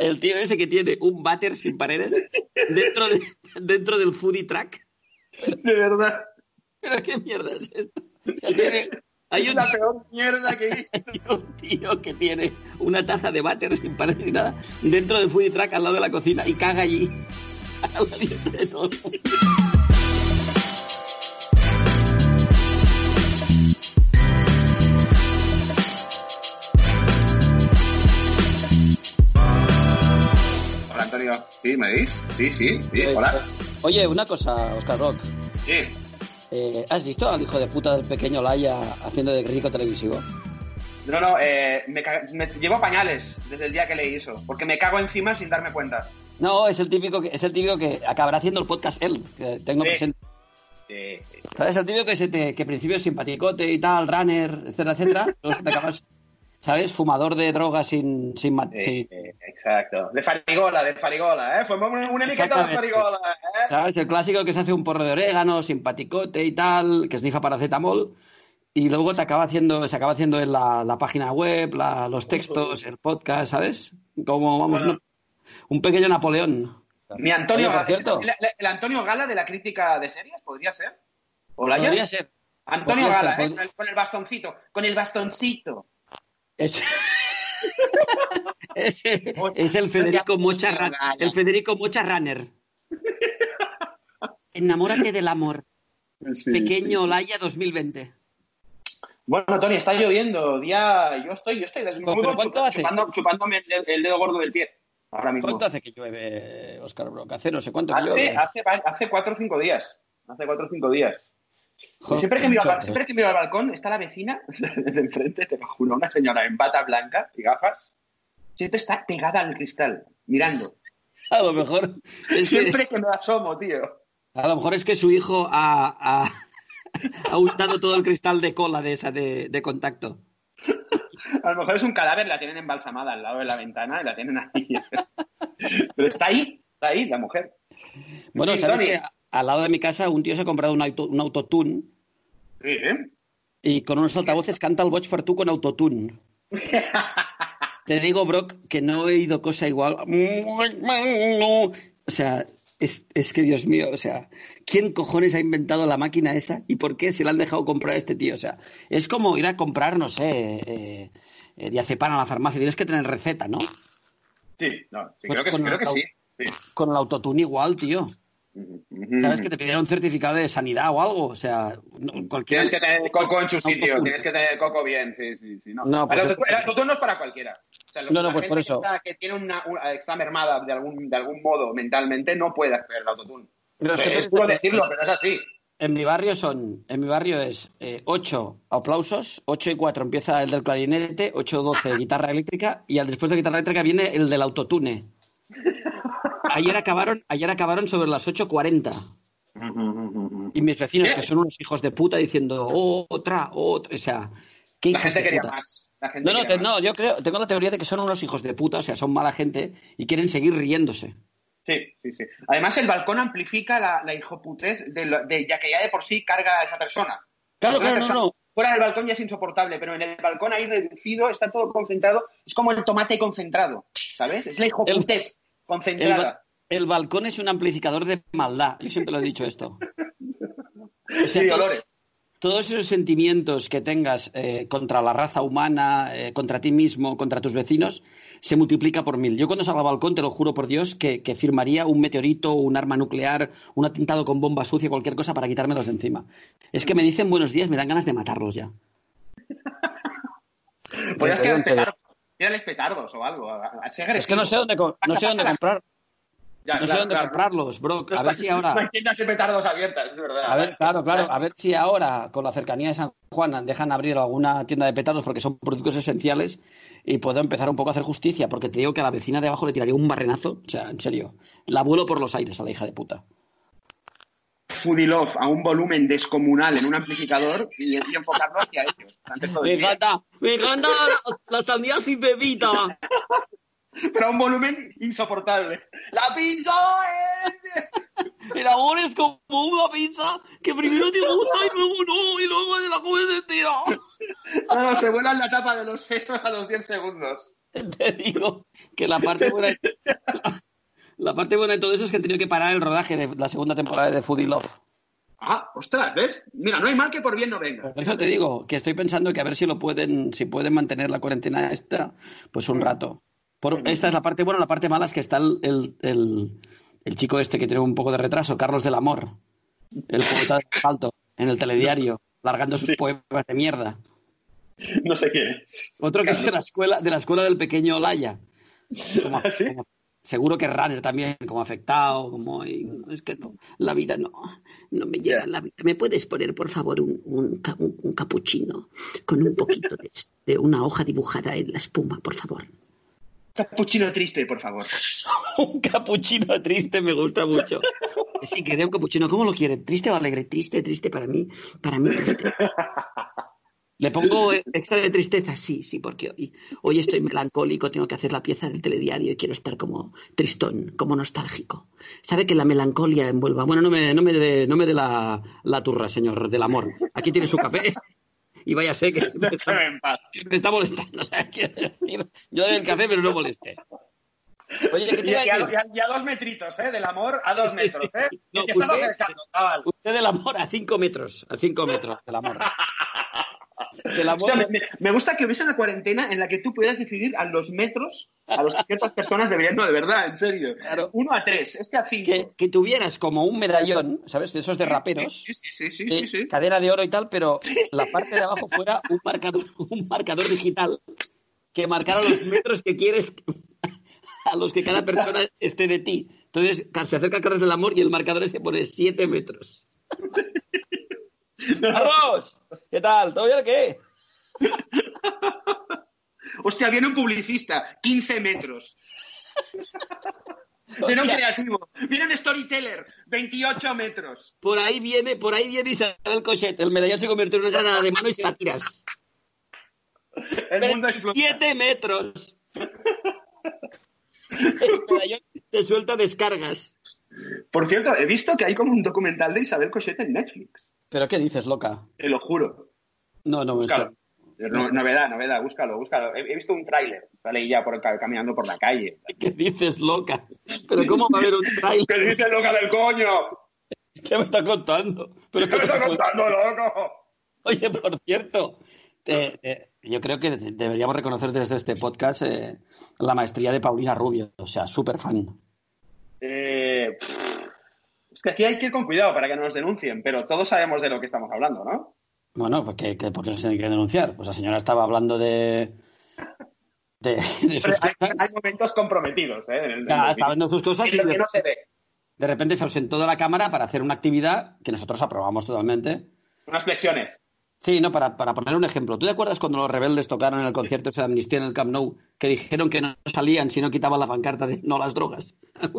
El tío ese que tiene un váter sin paredes dentro, de, dentro del foodie track. De verdad. ¿Pero qué mierda es esto? Hay, Es un, la peor mierda que he visto. hay un tío que tiene una taza de váter sin paredes ni nada dentro del foodie track al lado de la cocina y caga allí. A la de todo. ¿Sí, me veis? Sí, sí, sí. Hola. Oye, una cosa, Oscar Rock. Sí. Eh, ¿Has visto al hijo de puta del pequeño Laia haciendo de crítico televisivo? No, no, eh, me, me llevo pañales desde el día que leí eso, porque me cago encima sin darme cuenta. No, es el típico que, es el típico que acabará haciendo el podcast él, que tengo Sí. presente. Sí, sí. ¿Sabes? El típico que, se te, que al principio es simpaticote y tal, runner, etcétera, etcétera. luego te acabas, ¿sabes? Fumador de drogas sin... sin, ma- Sí, sin- sí, exacto. De farigola, de farigola, ¿eh? Fue una, una miqueta de farigola, ¿eh? ¿Sabes? El clásico que se hace un porro de orégano, simpaticote y tal, que snifa paracetamol. Y luego te acaba haciendo, se acaba haciendo en la, la página web, la- los textos, el podcast, ¿sabes? Como, vamos, Bueno. no- un pequeño Napoleón. Mi Antonio Oye, Gala. cierto. ¿El, Antonio Gala de la crítica de series podría ser? ¿Hola, ya? Podría ser. Antonio podría Gala, ser, ¿eh? con el bastoncito. Con el bastoncito. Es, es, es el Federico Mocha, el Federico Mocha Runner. Enamórate del amor. Pequeño Olaya 2020. Bueno, Tony, está lloviendo. Día... Yo estoy, yo estoy desnudo ¿Pero cuánto chupa- hace? chupando- chupándome el, dedo- el dedo gordo del pie. Ahora mismo. ¿Cuánto hace que llueve, Oscar Brock? Hace no sé cuánto que llueve. hace, hace cuatro o cinco días. Hace cuatro o cinco días. Siempre, que miro al, siempre que miro al balcón está la vecina de enfrente, te lo juro, una señora en bata blanca y gafas. Siempre está pegada al cristal, mirando. A lo mejor es que, Siempre que me asomo, tío. a lo mejor es que su hijo ha, ha, ha untado todo el cristal de cola de esa de, de contacto. A lo mejor es un cadáver, la tienen embalsamada al lado de la ventana y la tienen ahí. Pero está ahí, está ahí la mujer. Bueno, Sí, sabes Tony. que al lado de mi casa un tío se ha comprado un, auto, un autotune Sí, ¿eh? y con unos altavoces canta el Watch for Two con autotune. Te digo, Brock, que no he oído cosa igual. O sea, es, es que Dios mío, o sea, ¿quién cojones ha inventado la máquina esa y por qué se la han dejado comprar a este tío? O sea, es como ir a comprar, no sé, eh, eh, diazepam a la farmacia. Tienes que tener receta, ¿no? Sí, no, sí, Pues creo que, creo que sí. sí. Con el autotune igual, tío. ¿Sabes? Que te pidieron un certificado de sanidad o algo. O sea, no- cualquiera. Tienes que tener el coco en su sitio, tienes que tener el coco bien, sí, sí, sí. No, No, pues el, es- autotune, el autotune no es para cualquiera. O sea, los- No, no, la pues gente por que está- Que, tiene una, una- está mermada de algún, de algún modo mentalmente no puede hacer el autotune. Pero es es, que eres- duro decirlo, pero es así. En mi barrio son, en mi barrio es eh, 8 aplausos, 8 y 4 empieza el del clarinete, 8 12 guitarra eléctrica y al después de guitarra eléctrica viene el del autotune. Ayer acabaron, ayer acabaron sobre las 8.40 y mis vecinos, que son unos hijos de puta, diciendo "Oh, otra, otra, o sea, ¿qué La gente quería puta? más. La gente No, no, te- más. no, yo creo, tengo la teoría de que son unos hijos de puta, o sea, son mala gente y quieren seguir riéndose. Sí, sí, sí. Además, el balcón amplifica la, la hijoputez de, lo- de- ya que ya de por sí carga a esa persona. Claro, claro, no, persona no. Fuera del balcón ya es insoportable, pero en el balcón ahí reducido está todo concentrado. Es como el tomate concentrado, ¿sabes? Es la hijoputez El, concentrada. ba- el balcón es un amplificador de maldad. Yo siempre lo he dicho esto. O sea, Sí, todos, olores. todos esos sentimientos que tengas eh, contra la raza humana, eh, contra ti mismo, contra tus vecinos, se multiplica por mil. Yo cuando salgo al balcón, te lo juro por Dios, que, que firmaría un meteorito, un arma nuclear, un atentado con bomba sucia, cualquier cosa para quitármelos de encima. Es que me dicen buenos días, me dan ganas de matarlos ya. Podrías quedarte. Tírales petardos o algo. a- a- Es que no sé dónde, no sé dónde comprar. Ya, no sé dónde claro. comprarlos, bro. No A ver si ahora. Tiendas de petardos abiertas, es verdad. A ver, claro, claro, a ver si ahora, con la cercanía de San Juan, dejan abrir alguna tienda de petardos porque son productos esenciales y puedo empezar un poco a hacer justicia, porque te digo que a la vecina de abajo le tiraría un barrenazo. O sea, en serio, la vuelo por los aires a la hija de puta. Foodie Love a un volumen descomunal en un amplificador y, y enfocarlo hacia ellos. Me encanta, me encanta la, la sandía sin bebida. Pero a un volumen insoportable. ¡La pizza es! El amor es como una pizza que primero te gusta y luego no, y luego te la comes entera. No, no, se vuelan la tapa de los sesos a los 10 segundos. Te digo que la parte buena, la parte buena de todo eso es que han tenido que parar el rodaje de la segunda temporada de Foodie Love. Ah, ostras, ¿ves? Mira, no hay mal que por bien no venga. Por eso te digo que estoy pensando que a ver si lo pueden, si pueden mantener la cuarentena esta, pues un rato. Por, esta es la parte buena, la parte mala es que está el, el, el- el chico este que tiene un poco de retraso, Carlos del Amor, el poeta de asfalto, en el telediario, largando sus poemas de mierda. No sé qué. Otro que es de la escuela, de la escuela del pequeño Olaya. Como- ¿Ah, sí? como- seguro que runner también, como afectado, como "Ay, no, es que no, la vida no, no me llega la vida. ¿Me puedes poner, por favor, un, un, ca- un- un capuchino con un poquito de, de una hoja dibujada en la espuma, por favor? Capuchino triste, por favor. un capuchino triste me gusta mucho. Sí, quería un capuchino. ¿Cómo lo quiere? ¿Triste o alegre? Triste, triste para mí. Para mí, triste. ¿Le pongo extra de tristeza? Sí, sí, porque hoy, hoy estoy melancólico, tengo que hacer la pieza del telediario y quiero estar como tristón, como nostálgico. ¿Sabe que la melancolia envuelva? Bueno, no me, no me dé no me dé la, la turra, señor, del amor. Aquí tiene su café y váyase que me está, me está molestando. O sea, yo doy el café, pero no moleste. Oye, ¿qué te Y, a y a, y dos metritos, ¿eh? Del amor a dos metros. ¿eh? No, usted- acercando. Usted del amor a cinco metros, a cinco metros del amor. Del amor. Hostia, me, me- me gusta que hubiese una cuarentena en la que tú pudieras decidir a los metros a los que ciertas personas deberían, no, de verdad, en serio. Claro. Uno a tres, este a cinco. que, que tuvieras como un medallón, ¿sabes? De esos de raperos, Sí, sí, sí, sí, eh, sí, sí. cadena de oro y tal, pero la parte de abajo fuera un marcador, un marcador digital que marcara los metros que quieres a los que cada persona esté de ti. Entonces se acerca Carlos del Amor y el marcador se pone siete metros. ¡Carlos! ¿Qué tal? ¿Todo bien o qué? Hostia, viene un publicista, 15 metros. Viene un creativo, viene un storyteller, 28 metros. Por ahí viene, por ahí viene Isabel Cochet. El medallón se convierte en una granada de mano y se la tiras. El mundo explota. 27 metros. El medallón te suelta descargas. Por cierto, he visto que hay como un documental de Isabel Cochet en Netflix. ¿Pero qué dices, loca? Te lo juro. No, no me Búscalo. No- novedad, novedad, búscalo, búscalo. He, he visto un tráiler, sale ya por ca- caminando por la calle. ¿Qué dices, loca? ¿Pero cómo va a haber un trailer? ¿Qué dices, loca del coño? ¿Qué me está contando? ¿Pero ¿Qué qué me estás está contando? contando, loco? Oye, por cierto, yo creo que de- deberíamos reconocer desde este podcast eh, la maestría de Paulina Rubio. O sea, súper fan. Eh, pff, es que aquí hay que ir con cuidado para que no nos denuncien, pero todos sabemos de lo que estamos hablando, ¿no? Bueno, pues que, que- ¿por qué no se tiene que denunciar? Pues la señora estaba hablando de... De, de sus hay, cosas. hay momentos comprometidos, ¿eh? en el- en Ya, el estaba viendo sus cosas y de, no se ve. de repente se ausentó de la cámara para hacer una actividad que nosotros aprobamos totalmente. Unas flexiones. Sí, no, para, para poner un ejemplo. ¿Tú te acuerdas cuando los rebeldes tocaron en el concierto ese de Amnistía en el Camp Nou que dijeron que no salían si no quitaban la pancarta de no las drogas?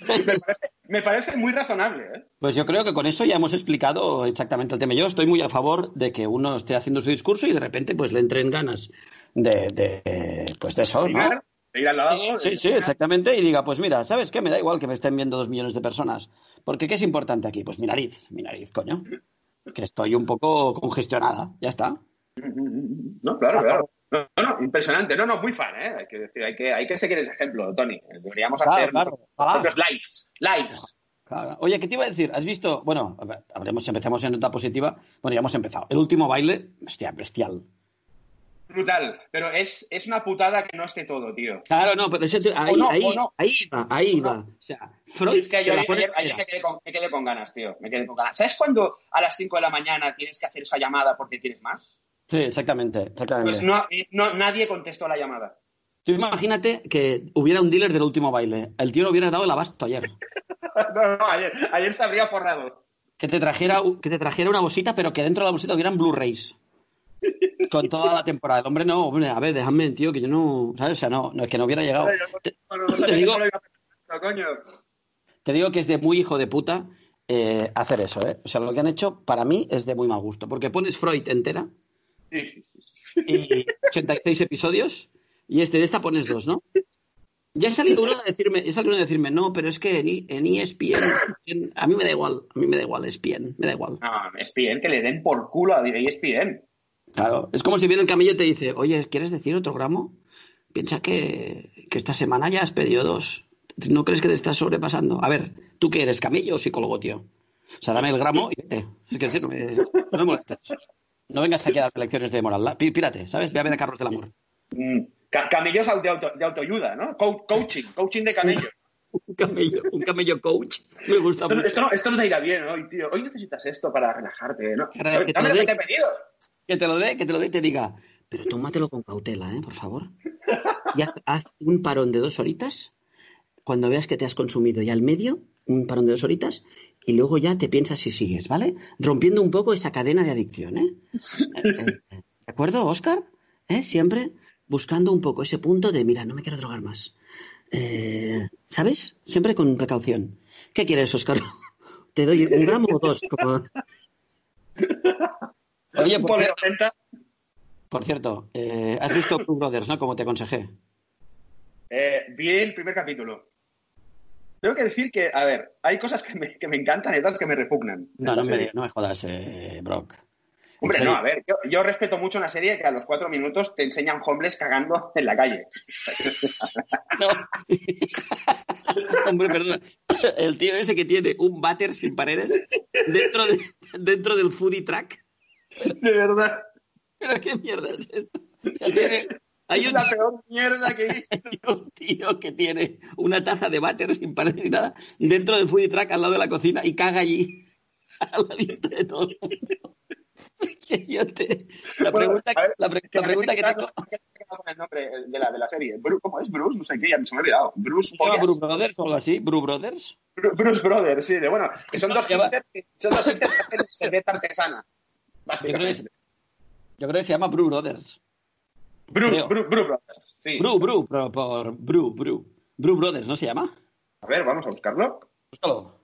Me parece, me parece muy razonable, ¿eh? Pues yo creo que con eso ya hemos explicado exactamente el tema. Yo estoy muy a favor de que uno esté haciendo su discurso y de repente pues le entren ganas de, de pues de eso, ¿no? Ir al lado. Sí, sí, exactamente. Y diga, pues mira, ¿sabes qué? Me da igual que me estén viendo dos millones de personas. Porque ¿qué es importante aquí? Pues mi nariz, mi nariz, coño. Que estoy un poco congestionada, ya está. No, claro, claro. No, no, impresionante. No, no, muy fan, ¿eh? Hay que, decir, hay que, hay que seguir ese ejemplo, Tony. Deberíamos Claro, hacer claro. Ah. propios lives. Lives. Claro. Oye, ¿qué te iba a decir? ¿Has visto? Bueno, habremos, empezamos en nota positiva. Bueno, ya hemos empezado. El último baile, hostia, bestial. Brutal. Pero es, es una putada que no esté todo, tío. Claro, no, pero ese- ahí, no, ahí, no. ahí va, ahí va. O sea, Freud Es que yo ayer, me, quedé con, me quedé con ganas, tío. Me quedé con ganas. ¿Sabes cuándo a las 5 de la mañana tienes que hacer esa llamada porque tienes más? Sí, exactamente, exactamente. Pues no, eh, no, nadie contestó la llamada. Tú imagínate que hubiera un dealer del último baile. El tío lo hubiera dado el abasto ayer. no, no, ayer, ayer se habría forrado. Que te, trajera, que te trajera una bolsita, pero que dentro de la bolsita hubieran Blu-rays. Con toda la temporada. El hombre no, hombre, a ver, déjame, tío, que yo no. ¿Sabes? O sea, no, no es que no hubiera llegado. Te, te digo, te digo que es de muy hijo de puta eh, hacer eso, ¿eh? O sea, lo que han hecho para mí es de muy mal gusto. Porque pones Freud entera Sí, sí, sí. y 86 episodios y este de esta pones dos, ¿no? Ya ha salido uno a decirme, ya salido uno a decirme, no, pero es que en, en E ESPN, a mí me da igual, a mí me da igual, ESPN, me da igual. No, ESPN, que le den por culo a E ESPN. Claro, es como si viene el camello y te dice, oye, ¿quieres decir otro gramo? Piensa que, que esta semana ya has pedido dos. ¿No crees que te estás sobrepasando? A ver, ¿tú qué eres, camello o psicólogo, tío? O sea, dame el gramo y vete. Es que no me, no me molestes. No vengas aquí a dar lecciones de moral. Pírate, ¿sabes? Ve a ver a Carlos del Amor. Mm, ca- camellos de, auto, de autoayuda, ¿no? Co- coaching, coaching de camellos. Un camello, un camello coach. Me gusta Esto, mucho. esto no, esto no te irá bien hoy, tío. Hoy necesitas esto para relajarte, ¿no? Para que te Dame lo lo dé. que te he pedido. Que te lo dé, que te lo dé y te diga, pero tómatelo con cautela, ¿eh? Por favor. Y haz, haz un parón de dos horitas cuando veas que te has consumido ya al medio, un parón de dos horitas, y luego ya te piensas si sigues, ¿vale? Rompiendo un poco esa cadena de adicción, ¿eh? Eh, eh, ¿De acuerdo, Oscar? ¿Eh? Siempre buscando un poco ese punto de, mira, no me quiero drogar más. Eh, ¿Sabes? Siempre con precaución. ¿Qué quieres, Oscar? ¿Te doy un gramo o dos? Como- Oye, por cierto, por cierto, eh, has visto Blue Brothers, ¿no? Como te aconsejé. Eh, vi el primer capítulo. Tengo que decir que, a ver, hay cosas que me, que me encantan y otras que me repugnan. No, no me, serie. no me jodas, eh, Brock. Hombre, no, a ver, yo, yo respeto mucho una serie que a los cuatro minutos te enseñan homeless cagando en la calle. No. Hombre, perdona. El tío ese que tiene un váter sin paredes dentro, de, dentro del foodie track. De verdad. ¿Pero qué mierda es esto? Tiene- hay, Es un, la peor mierda que he hay un tío que tiene una taza de váter sin paredes ni nada dentro del foodie track al lado de la cocina y caga allí a la vista de todo el mundo. Que te- La Bueno, pregunta, ver, la pre- la pregunta que tengo... con el nombre de la, de la serie. ¿Cómo es? Bruce, no sé qué, ya se me ha olvidado. Bruce ¿Se llama Pollas. Bru Brothers o algo así? ¿Bru Brothers? Bru- Bruce Brothers, sí, de bueno, que son dos hipsters que- son dos que hacen cerveza artesana. Yo creo, que, yo creo que se llama Bru Brothers. Bruce, creo. Bru, Bru Brothers, sí. Bru, Bru, por, por Bru, Bru. Bru Brothers, ¿no se llama? A ver, vamos a buscarlo. Búscalo.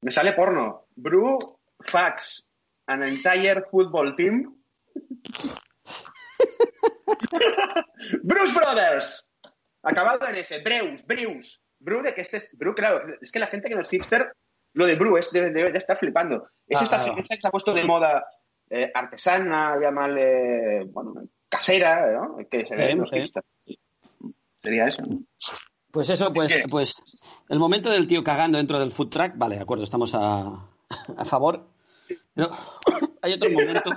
Me sale porno. Bru Fax, an entire football team. Bruce Brothers. Acabado en ese. Breus, Breus. Bru de que este es. Bru, claro, es que la gente que no es hipster, lo de Bru es debe, debe de estar flipando. Es Ah, esta ah. que se ha puesto de moda eh, artesana, llamarle, bueno, casera, ¿no? Que se ve sí. hipsters. Sería eso. ¿no? Pues eso, pues, ¿Qué? pues el momento del tío cagando dentro del food truck, vale, de acuerdo, estamos a, a favor. Pero hay otro momento.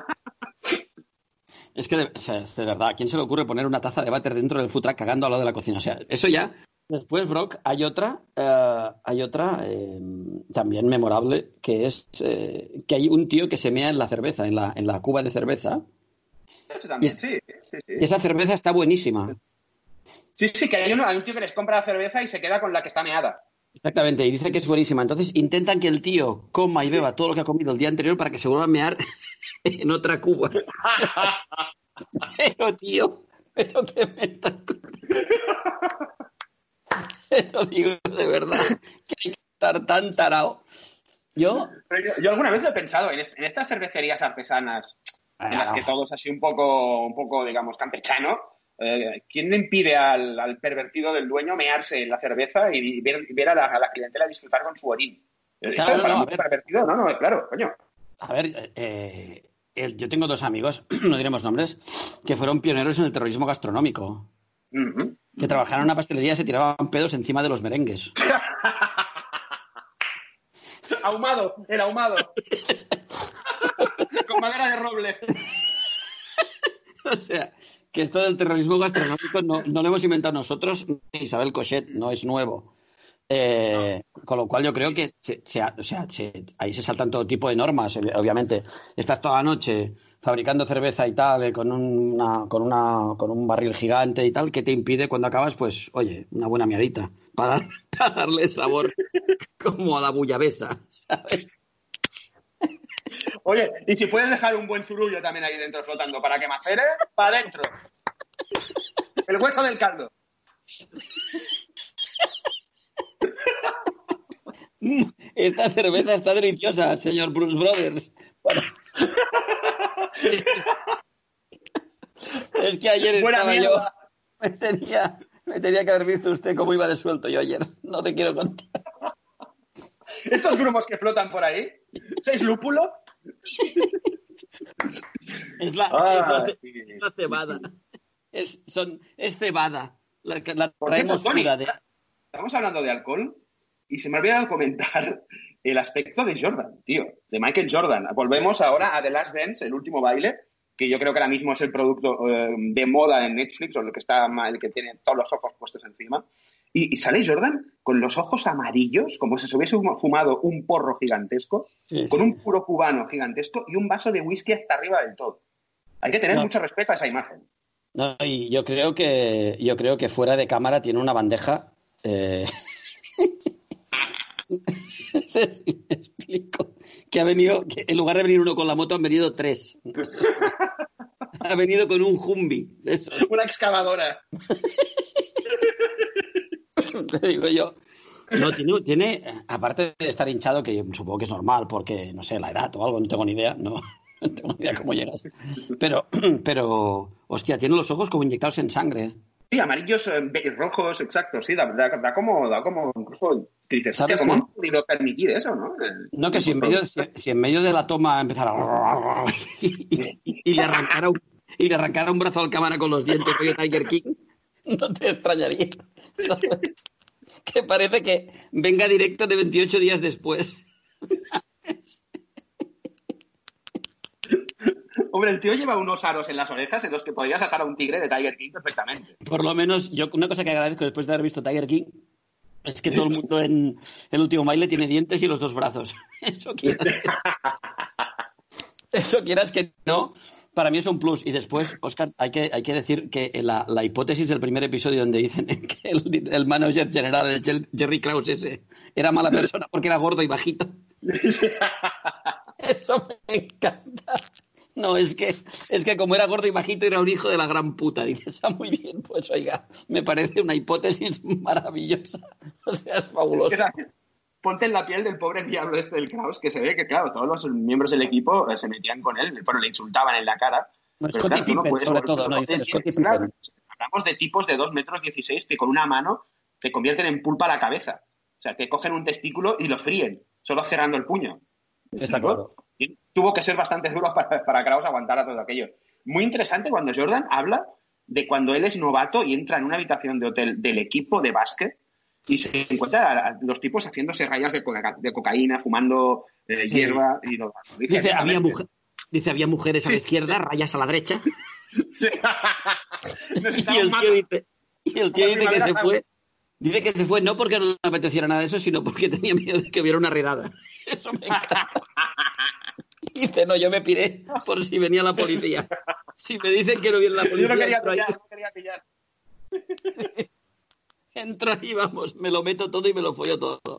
Es que, de, o sea, es de verdad, ¿a quién se le ocurre poner una taza de váter dentro del food truck cagando al lado de la cocina? O sea, eso ya. Después, Brock, hay otra, eh, hay otra eh, también memorable, que es eh, que hay un tío que se mea en la cerveza, en la, en la cuba de cerveza, Eso también, Y- sí. sí, sí. y esa cerveza está buenísima. Sí, sí, que hay, uno, hay un tío que les compra la cerveza y se queda con la que está meada. Exactamente, y dice que es buenísima. Entonces intentan que el tío coma y beba todo lo que ha comido el día anterior para que se vuelva a mear en otra cuba. Pero, tío, pero que me estás contando? Pero digo, de verdad, que hay que estar tan tarao. Yo, yo, yo alguna vez lo he pensado, en estas cervecerías artesanas, en las que todo es así un poco, un poco digamos, campechano, eh, ¿quién le impide al, al pervertido del dueño mearse en la cerveza y ver, ver a, la, a la clientela disfrutar con su orín? Eh, Claro, ¿Eso para no, a un ver. pervertido? No, no, claro, coño. a ver, eh, yo tengo dos amigos, no diremos nombres, que fueron pioneros en el terrorismo gastronómico. Ujú. Que trabajaron en una pastelería y se tiraban pedos encima de los merengues. Ahumado, el ahumado. con madera de roble. O sea, que esto del terrorismo gastronómico no, lo hemos inventado nosotros, ni Isabel Cochet, no es nuevo. Eh, con lo cual yo creo que ahí se saltan todo tipo de normas, ob- obviamente. Estás toda la noche fabricando cerveza y tal, eh, con un barril gigante y tal, que te impide cuando acabas, pues, oye, una buena miadita, para, darle sabor como a la bullabesa, ¿sabes? Oye, y si puedes dejar un buen zurullo también ahí dentro flotando para que macere, para adentro. El hueso del caldo. Esta cerveza está deliciosa, señor Bruce Brothers. Bueno. Es que ayer estaba yo. Me tenía, me tenía que haber visto usted cómo iba de suelto yo ayer. No le quiero contar. Estos grumos que flotan por ahí, ¿sois lúpulo? Es la, ah, cebada. Es, son, es cebada. La, la traemos de... Estamos hablando de alcohol y se me ha olvidado comentar el aspecto de Jordan, tío, de Michael Jordan. Volvemos ahora a The Last Dance, el último baile, que yo creo que ahora mismo es el producto eh, de moda en Netflix, o el que está el que tiene todos los ojos puestos encima. Y, sale Jordan con los ojos amarillos, como si se hubiese fumado un porro gigantesco, con un puro cubano gigantesco y un vaso de whisky hasta arriba del todo. Hay que tener mucho respeto a esa imagen. No, y yo creo que yo creo que fuera de cámara tiene una bandeja eh, me explico. Que ha venido, que en lugar de venir uno con la moto, han venido tres. ha venido con un Humbi. Una excavadora. Te digo yo. No, tiene, tiene, aparte de estar hinchado, que supongo que es normal, porque, no sé, la edad o algo, no tengo ni idea, no, no tengo ni idea cómo llegas. Pero, pero, hostia, tiene los ojos como inyectados en sangre. Sí, amarillos, eh, rojos, exacto, sí, da, da, como, da como, incluso, dices, ¿cómo han podido permitir eso, no? no, que si en, medio, si, en medio de la toma empezara y, le arrancara un, y le arrancara un brazo al cámara con los dientes de Tiger King, no te extrañaría. Que parece que venga directo de 28 días después. Hombre, el tío lleva unos aros en las orejas en los que podría sacar a un tigre de Tiger King perfectamente. Por lo menos, yo una cosa que agradezco después de haber visto Tiger King es que todo el mundo en el último baile tiene dientes y los dos brazos. Eso quieras, Eso quieras que no. Para mí es un plus. Y después, Oscar, hay que, hay que decir que la, hipótesis del primer episodio donde dicen que el, el manager general, el Jerry Krause ese, era mala persona porque era gordo y bajito. Eso me encanta. No, es que, es que como era gordo y bajito era un hijo de la gran puta. Dices, ah, muy bien, pues oiga, me parece una hipótesis maravillosa. O sea, es fabuloso. ponte en la piel del pobre diablo este del Kraus, que se ve que, claro, todos los miembros del equipo eh, se metían con él, bueno, le insultaban en la cara. No, pero, claro, no sobre todo, no, Hablamos de tipos de 2 metros 16 que con una mano te convierten en pulpa la cabeza. O sea, que cogen un testículo y lo fríen, solo cerrando el puño. Está claro. tuvo que ser bastante duro para, para Kraus aguantar a todo aquello. Muy interesante cuando Jordan habla de cuando él es novato y entra en una habitación de hotel del equipo de básquet y se encuentra a los tipos haciéndose rayas de, cocaína, fumando eh, hierba y lo Dice, había, dice, había mujeres a la izquierda, rayas a la derecha. y, el tío dice, y el tío dice que se fue. Dice que se fue no porque no le apeteciera nada de eso, sino porque tenía miedo de que hubiera una redada. Eso me encanta. dice, no, yo me piré por si venía la policía. Si me dicen que no viene la policía... Yo no quería pillar, no quería pillar. Entro ahí, vamos, me lo meto todo y me lo follo todo.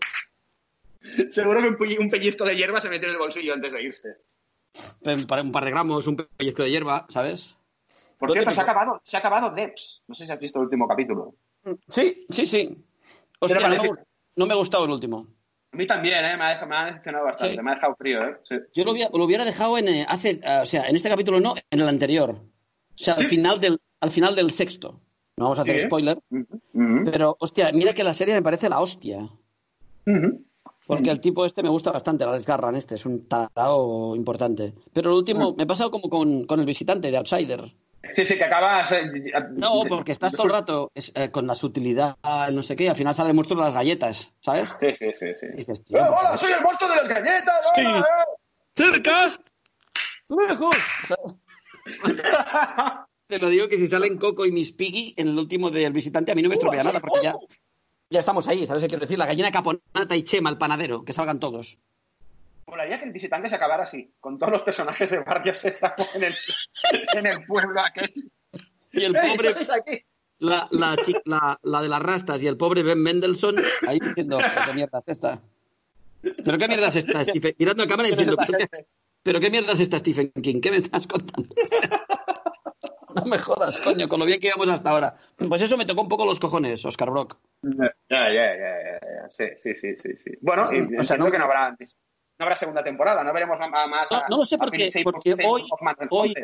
Seguro que un pellizco de hierba se metió en el bolsillo antes de irse. Un par de gramos, un pellizco de hierba, ¿sabes? Por cierto, se ha acabado, se ha acabado Neps. No sé si has visto el último capítulo. Sí, sí, sí. no me ha gustado el último. A mí también, ¿eh? me, ha dejado, me ha decepcionado bastante, me ha dejado frío. ¿eh? Yo lo, hubiera, dejado en, eh, hace, eh, o sea, en este capítulo no, en el anterior. O sea, al, final del, al final del sexto. No vamos a hacer spoiler. Pero, hostia, mira que la serie me parece la hostia. Porque el tipo este me gusta bastante, la desgarran este, es un tarado importante. Pero el último, me he pasado como con, con el visitante de Outsider. Sí, sí, que acabas. Eh, no, porque estás todo el rato eh, con la sutilidad, no sé qué, al final sale el monstruo de las galletas, ¿sabes? Sí, sí, sí. sí. Dices, ¡Eh, ¡Hola, pues soy el monstruo de las galletas! Sí. ¡Cerca! ¡Lejos! Te lo digo que si salen Coco y Miss Piggy en el último del visitante, a mí no me estropea nada, porque ya, ya estamos ahí, ¿sabes qué quiero decir? La gallina caponata y Chema, el panadero, que salgan todos. Molaría que el visitante se acabara así, con todos los personajes de Barrio Sésamo en el, en el pueblo aquel. Y el pobre, la, la, la, la, de las rastas y el pobre Ben Mendelssohn ahí diciendo, ¿qué mierda es esta? ¿Pero qué mierda es esta, Stephen? Mirando a cámara y diciendo, ¿pero qué, ¿pero qué mierda es esta, Stephen King? ¿Qué me estás contando? No me jodas, coño, con lo bien que íbamos hasta ahora. Pues eso me tocó un poco los cojones, Oscar Brock. Ya, ya, ya, ya. Sí, sí, sí, sí, sí. Bueno, y o sea, no, que no habrá, no habrá segunda temporada, no veremos más. No, no lo sé porque, porque hoy, hoy,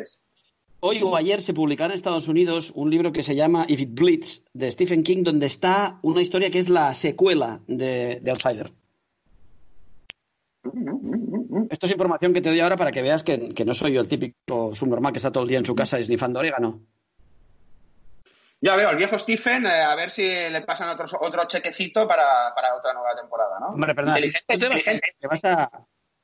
hoy o ayer se publicará en Estados Unidos un libro que se llama If It Bleeds de Stephen King, donde está una historia que es la secuela de, de Outsider. Esto es información que te doy ahora para que veas que, que, no soy yo el típico subnormal que está todo el día en su casa esnifando orégano. Ya veo, el viejo Stephen, eh, a ver si le pasan otro, otro chequecito para, para, otra nueva temporada, ¿no? Hombre, perdón. Te, vas a,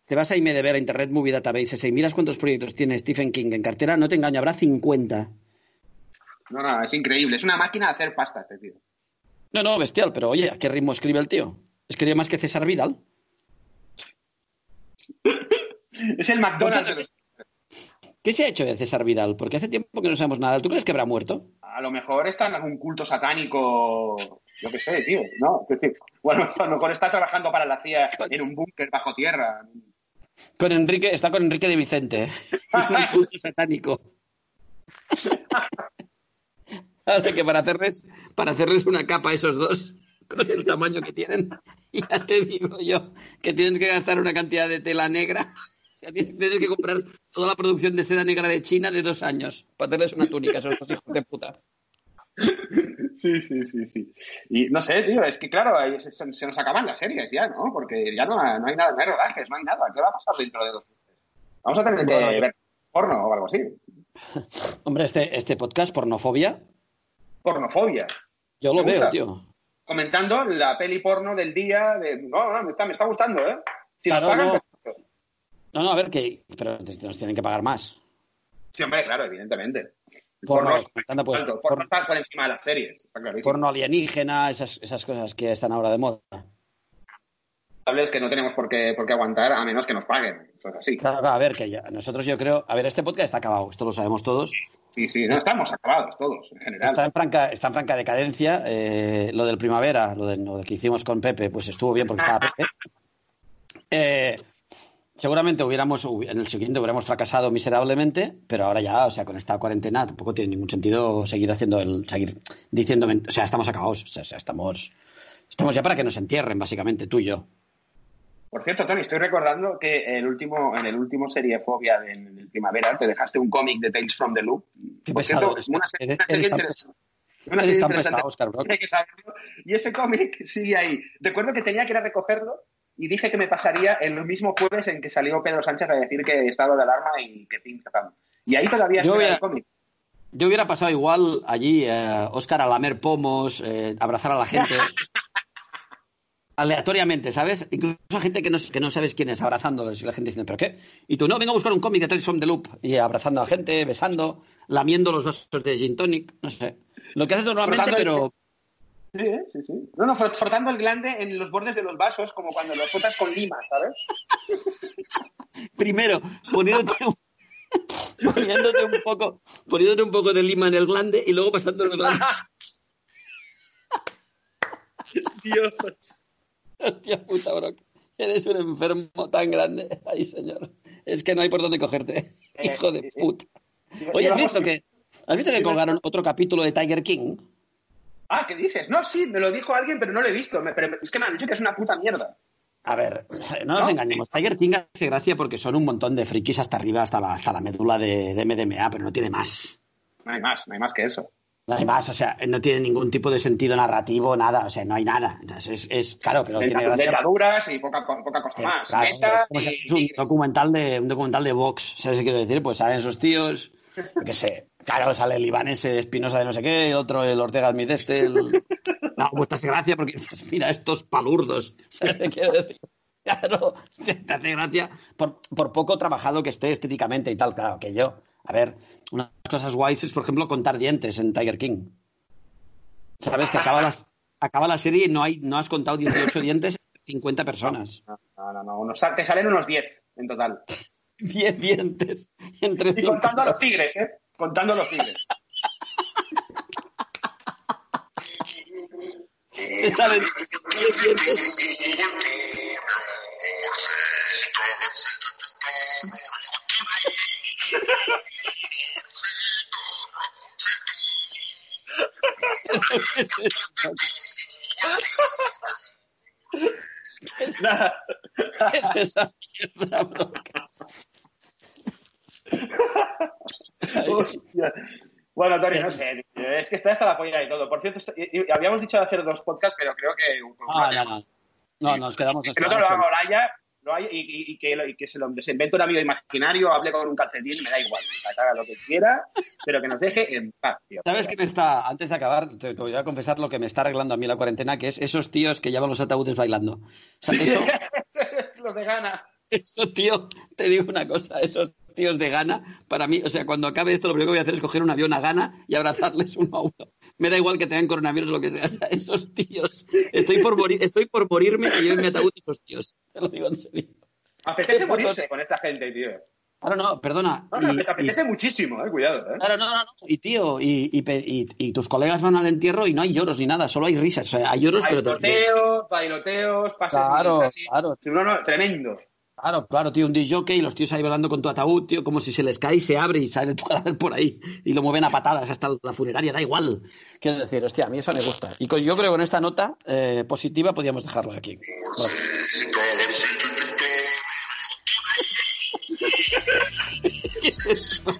te vas a IMDB, a Internet Movie Database, y miras cuántos proyectos tiene Stephen King en cartera, no te engaño, habrá 50. No, no, es increíble. Es una máquina de hacer pasta este tío. No, no, bestial, pero oye, ¿a qué ritmo escribe el tío? Escribe más que César Vidal. es el McDonald's ¿Qué se ha hecho de César Vidal? Porque hace tiempo que no sabemos nada. ¿Tú crees que habrá muerto? A lo mejor está en algún culto satánico, yo qué sé, tío. No, es decir, bueno, a lo mejor está trabajando para la CIA en un búnker bajo tierra. Con Enrique, está con Enrique de Vicente. ¿eh? un culto satánico. Ahora que para hacerles, para hacerles una capa a esos dos, con el tamaño que tienen, ya te digo yo que tienes que gastar una cantidad de tela negra sea, tienes que comprar toda la producción de seda negra de China de dos años para hacerles una túnica esos dos hijos de puta. Sí, sí, sí, sí. Y no sé, tío, es que claro, se, se, nos acaban las series ya, ¿no? Porque ya no, no, hay nada, no hay rodajes, no hay nada. ¿Qué va a pasar dentro de dos meses? Vamos a tener que ver porno o algo así. Hombre, este, este podcast, pornofobia. Pornofobia. Yo lo veo, tío. Comentando la peli porno del día. De... No, no, me está, me está gustando, ¿eh? Si claro, no. No, no, a ver, que, pero nos tienen que pagar más. Sí, hombre, claro, evidentemente. Porno, porno, pues, porno, está por encima de las series. Porno alienígena, esas, esas cosas que están ahora de moda. Es que no tenemos por qué, por qué aguantar a menos que nos paguen. Eso es así. Claro, a ver, que ya, nosotros yo creo. A ver, este podcast está acabado, esto lo sabemos todos. Sí, sí, no estamos acabados todos, en general. Está en franca, está en franca decadencia. Eh, lo del primavera, lo, de, lo que hicimos con Pepe, pues estuvo bien porque estaba Pepe. Eh, seguramente hubiéramos, en el siguiente hubiéramos fracasado miserablemente, pero ahora ya, o sea, con esta cuarentena tampoco tiene ningún sentido seguir haciendo el, seguir diciendo, o sea, estamos acabados, o sea, estamos, estamos ya para que nos entierren, básicamente, tú y yo. Por cierto, Tony, estoy recordando que el último, en el último serie Fobia del, primavera te dejaste un cómic de Tales from the Loop. Qué pesado. Cierto, una serie, una serie interesante. Una serie interesante. Oscar, y ese cómic sigue ahí. Recuerdo que tenía que ir a recogerlo y dije que me pasaría en el mismo jueves en que salió Pedro Sánchez a decir que estado de alarma y que fin Y ahí todavía yo hubiera, el cómic. Yo hubiera pasado igual allí, eh, Oscar, a lamer pomos, eh, abrazar a la gente. aleatoriamente, ¿sabes? Incluso a gente que no, que no sabes quién es, abrazándoles y la gente diciendo, ¿pero qué? Y tú, no, vengo a buscar un cómic de Tales from the Loop y abrazando a la gente, besando, lamiendo los vasos de gin tonic, no sé. Lo que haces normalmente, pero... Sí, ¿eh? sí, sí. No, no, frotando el glande en los bordes de los vasos, como cuando los frotas con lima, ¿sabes? Primero, poniéndote un, poniéndote un poco, poniéndote un poco de lima en el glande y luego pasando el glande. Dios. Hostia puta, bro. Eres un enfermo tan grande. Ay, señor. Es que no hay por dónde cogerte. Eh, Hijo de puta. Oye, ¿has visto que, ¿has visto que colgaron otro capítulo de Tiger King? Ah, ¿qué dices? No, sí, me lo dijo alguien, pero no lo he visto. pero es que me han dicho que es una puta mierda. A ver, no nos engañemos. Tiger King hace gracia porque son un montón de frikis hasta arriba, hasta la, hasta la médula de, de MDMA, pero no tiene más. No hay más, no hay más que eso. No hay más, o sea, no tiene ningún tipo de sentido narrativo, nada, o sea, no hay nada. Entonces, es, es claro, pero tiene gracia. Y poca, poca cosa más. Claro, es, es, un, documental de, un documental de Vox, ¿sabes qué quiero decir? Pues salen esos tíos, qué sé, Claro, sale el ese Espinosa de no sé qué, el otro el Ortega Smith este. El... No, pues te hace gracia porque mira estos palurdos. ¿Sabes qué quiero decir? Claro, te hace gracia por, por, poco trabajado que esté estéticamente y tal. Claro, que yo. A ver, unas cosas guays es, por ejemplo, contar dientes en Tiger King. ¿Sabes? Que acaba, las, acaba la serie y no, hay, no has contado 18 dientes 50 personas. No, no, no. Unos, te salen unos 10 en total. 10 dientes. Entre y contando a los tigres, ¿eh? Contando los tigres. te salen 10 dientes. Nada. ¿Qué es esa mierda, bro? Hostia. No sé. Es que está hasta la polla y todo. Por cierto, habíamos dicho de hacer dos podcasts, pero creo que. Ah, no, no. No, nos quedamos. el otro lo Olaya lo haya- y, y- que, y que se lo se invente un amigo imaginario, hable con un calcetín, me da igual. Que haga lo que quiera, pero que nos deje en paz, tío. ¿Sabes qué me está, antes de acabar, te, te voy a confesar lo que me está arreglando a mí la cuarentena, que es esos tíos que llevan los ataúdes bailando. O sea, eso, Los de gana. eso, tío, te digo una cosa, esos tíos de Gana, para mí, o sea, cuando acabe esto, lo primero que voy a hacer es coger un avión a Gana y abrazarles uno a uno. Me da igual que tengan coronavirus o lo que sea, o sea, esos tíos, estoy por morir, estoy por morirme que lleven mi ataúd esos tíos. Te lo digo en serio. Apetece morirse con esta gente, tío. Ahora no, perdona. No, no, y- te apetece muchísimo, eh, cuidado, eh. Claro, no, no, no. Y tío, y, y, tus colegas van al entierro y no hay lloros ni nada, solo hay risas. O sea, hay lloros, pero... te- Bailoteos, bailoteos, pases Claro, claro. No, no, tremendo. Claro, claro, tío, un disjockey y los tíos ahí bailando con tu ataúd, tío, como si se les cae y se abre y sale tu cadáver por ahí y lo mueven a patadas hasta la funeraria, da igual. Quiero decir, hostia, a mí eso me gusta. Y con- yo creo que con esta nota eh, positiva podíamos dejarlo aquí. Bueno. ¿Qué es esto?